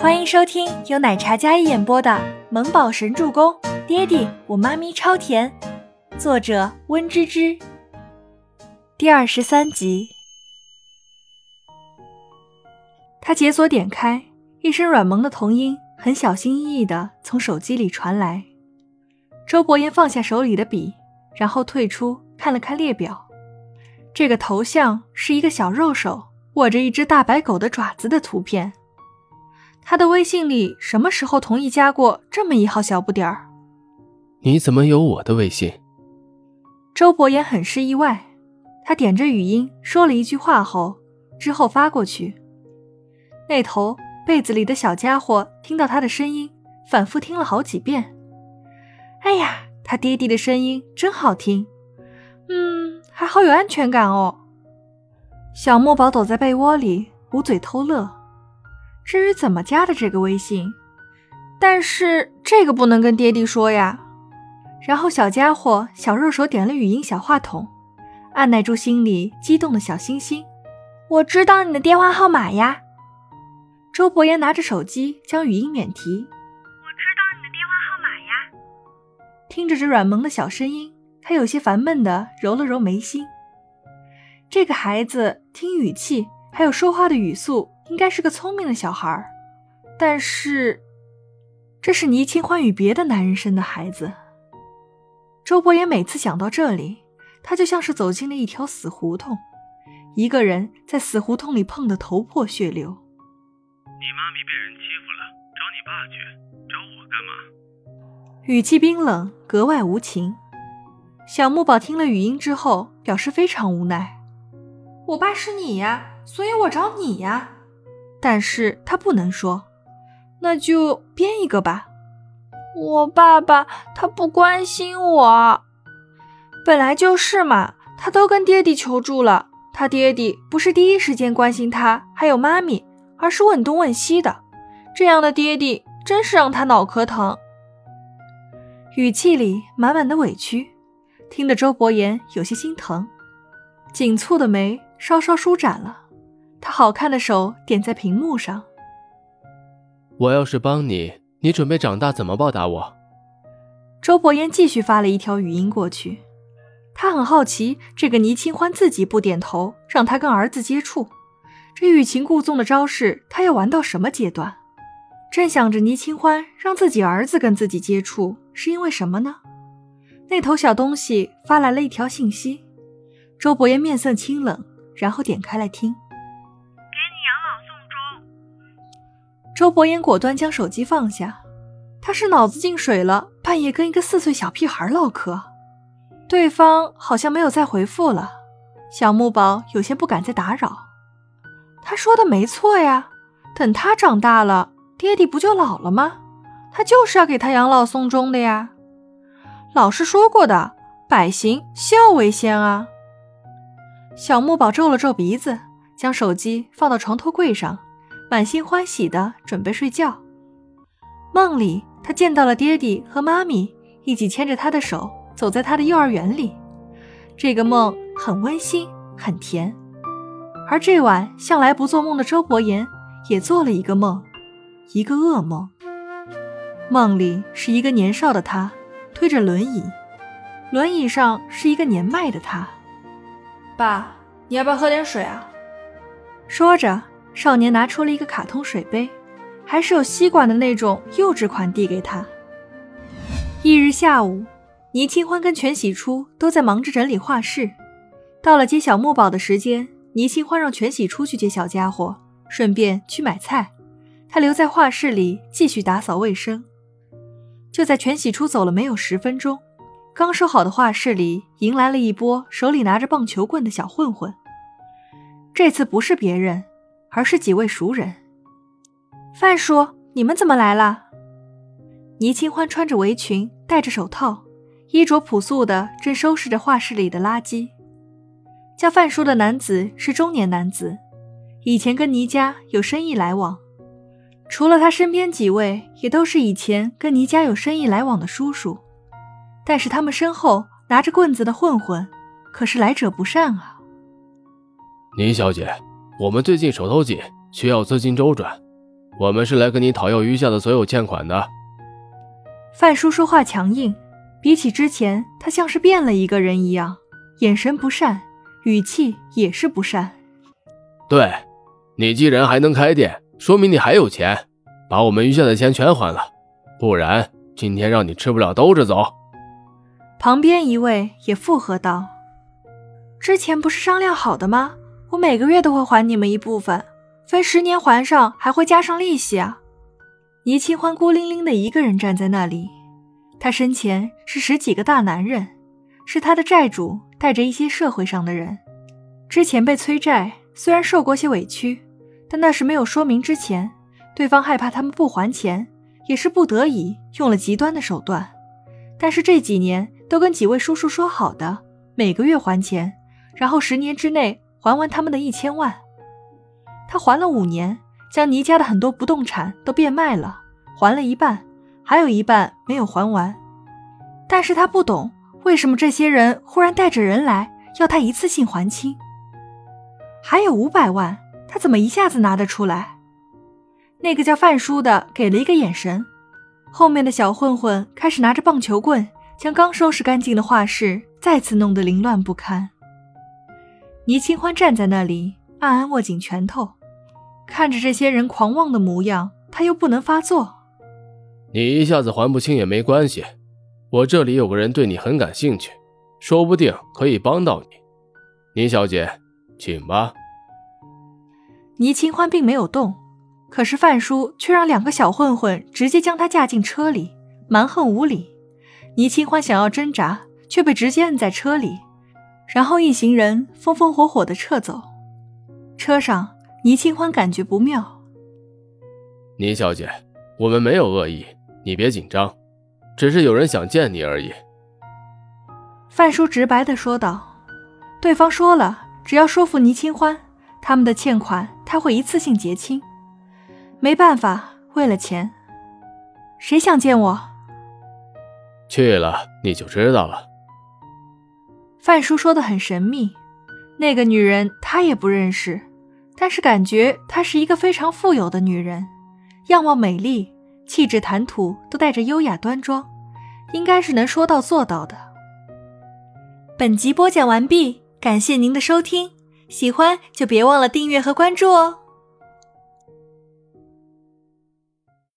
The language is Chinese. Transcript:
欢迎收听由奶茶嘉一演播的《萌宝神助攻》，爹地我妈咪超甜，作者温芝芝。第二十三集，他解锁点开，一声软萌的童音，很小心翼翼的从手机里传来。周伯言放下手里的笔，然后退出，看了看列表。这个头像是一个小肉手握着一只大白狗的爪子的图片。他的微信里什么时候同意加过这么一号小不点儿？你怎么有我的微信？周伯言很是意外。他点着语音说了一句话后，之后发过去。那头被子里的小家伙听到他的声音，反复听了好几遍。哎呀，他爹地的声音真好听，嗯，还好有安全感哦。小墨宝躲在被窝里捂嘴偷乐。至于怎么加的这个微信，但是这个不能跟爹地说呀。然后小家伙小肉手点了语音小话筒，按耐住心里激动的小星星。我知道你的电话号码呀。周伯言拿着手机将语音免提。我知道你的电话号码呀。听着这软萌的小声音，他有些烦闷的揉了揉眉心。这个孩子听语气还有说话的语速。应该是个聪明的小孩，但是这是倪清欢与别的男人生的孩子。周伯言每次想到这里，他就像是走进了一条死胡同，一个人在死胡同里碰得头破血流。你妈咪被人欺负了，找你爸去，找我干嘛？语气冰冷，格外无情。小木宝听了语音之后，表示非常无奈：“我爸是你呀，所以我找你呀。”但是他不能说，那就编一个吧。我爸爸他不关心我，本来就是嘛。他都跟爹地求助了，他爹地不是第一时间关心他还有妈咪，而是问东问西的。这样的爹地真是让他脑壳疼。语气里满满的委屈，听得周伯言有些心疼，紧蹙的眉稍稍舒展了。他好看的手点在屏幕上。我要是帮你，你准备长大怎么报答我？周伯言继续发了一条语音过去。他很好奇，这个倪清欢自己不点头，让他跟儿子接触，这欲擒故纵的招式，他要玩到什么阶段？正想着倪清欢让自己儿子跟自己接触，是因为什么呢？那头小东西发来了一条信息。周伯言面色清冷，然后点开来听。周伯言果断将手机放下，他是脑子进水了，半夜跟一个四岁小屁孩唠嗑。对方好像没有再回复了，小木宝有些不敢再打扰。他说的没错呀，等他长大了，爹地不就老了吗？他就是要给他养老送终的呀。老师说过的，百行孝为先啊。小木宝皱了皱鼻子，将手机放到床头柜上。满心欢喜的准备睡觉，梦里他见到了爹地和妈咪一起牵着他的手走在他的幼儿园里，这个梦很温馨很甜。而这晚向来不做梦的周伯言也做了一个梦，一个噩梦。梦里是一个年少的他推着轮椅，轮椅上是一个年迈的他。爸，你要不要喝点水啊？说着。少年拿出了一个卡通水杯，还是有吸管的那种幼稚款，递给他。翌日下午，倪清欢跟全喜初都在忙着整理画室。到了接小木宝的时间，倪清欢让全喜初去接小家伙，顺便去买菜。他留在画室里继续打扫卫生。就在全喜初走了没有十分钟，刚收好的画室里迎来了一波手里拿着棒球棍的小混混。这次不是别人。而是几位熟人。范叔，你们怎么来了？倪清欢穿着围裙，戴着手套，衣着朴素的正收拾着画室里的垃圾。叫范叔的男子是中年男子，以前跟倪家有生意来往。除了他身边几位，也都是以前跟倪家有生意来往的叔叔。但是他们身后拿着棍子的混混，可是来者不善啊！倪小姐。我们最近手头紧，需要资金周转，我们是来跟你讨要余下的所有欠款的。范叔说话强硬，比起之前，他像是变了一个人一样，眼神不善，语气也是不善。对，你既然还能开店，说明你还有钱，把我们余下的钱全还了，不然今天让你吃不了兜着走。旁边一位也附和道：“之前不是商量好的吗？我每个月都会还你们一部分。”分十年还上，还会加上利息啊！倪清欢孤零零的一个人站在那里，他身前是十几个大男人，是他的债主，带着一些社会上的人。之前被催债，虽然受过些委屈，但那是没有说明之前，对方害怕他们不还钱，也是不得已用了极端的手段。但是这几年都跟几位叔叔说好的，每个月还钱，然后十年之内还完他们的一千万。他还了五年，将倪家的很多不动产都变卖了，还了一半，还有一半没有还完。但是他不懂为什么这些人忽然带着人来要他一次性还清。还有五百万，他怎么一下子拿得出来？那个叫范叔的给了一个眼神，后面的小混混开始拿着棒球棍，将刚收拾干净的画室再次弄得凌乱不堪。倪清欢站在那里，暗暗握紧拳头。看着这些人狂妄的模样，他又不能发作。你一下子还不清也没关系，我这里有个人对你很感兴趣，说不定可以帮到你。倪小姐，请吧。倪清欢并没有动，可是范叔却让两个小混混直接将他架进车里，蛮横无理。倪清欢想要挣扎，却被直接摁在车里，然后一行人风风火火的撤走。车上。倪清欢感觉不妙，倪小姐，我们没有恶意，你别紧张，只是有人想见你而已。范叔直白的说道。对方说了，只要说服倪清欢，他们的欠款他会一次性结清。没办法，为了钱，谁想见我？去了你就知道了。范叔说的很神秘，那个女人他也不认识。但是感觉她是一个非常富有的女人，样貌美丽，气质谈吐都带着优雅端庄，应该是能说到做到的。本集播讲完毕，感谢您的收听，喜欢就别忘了订阅和关注哦。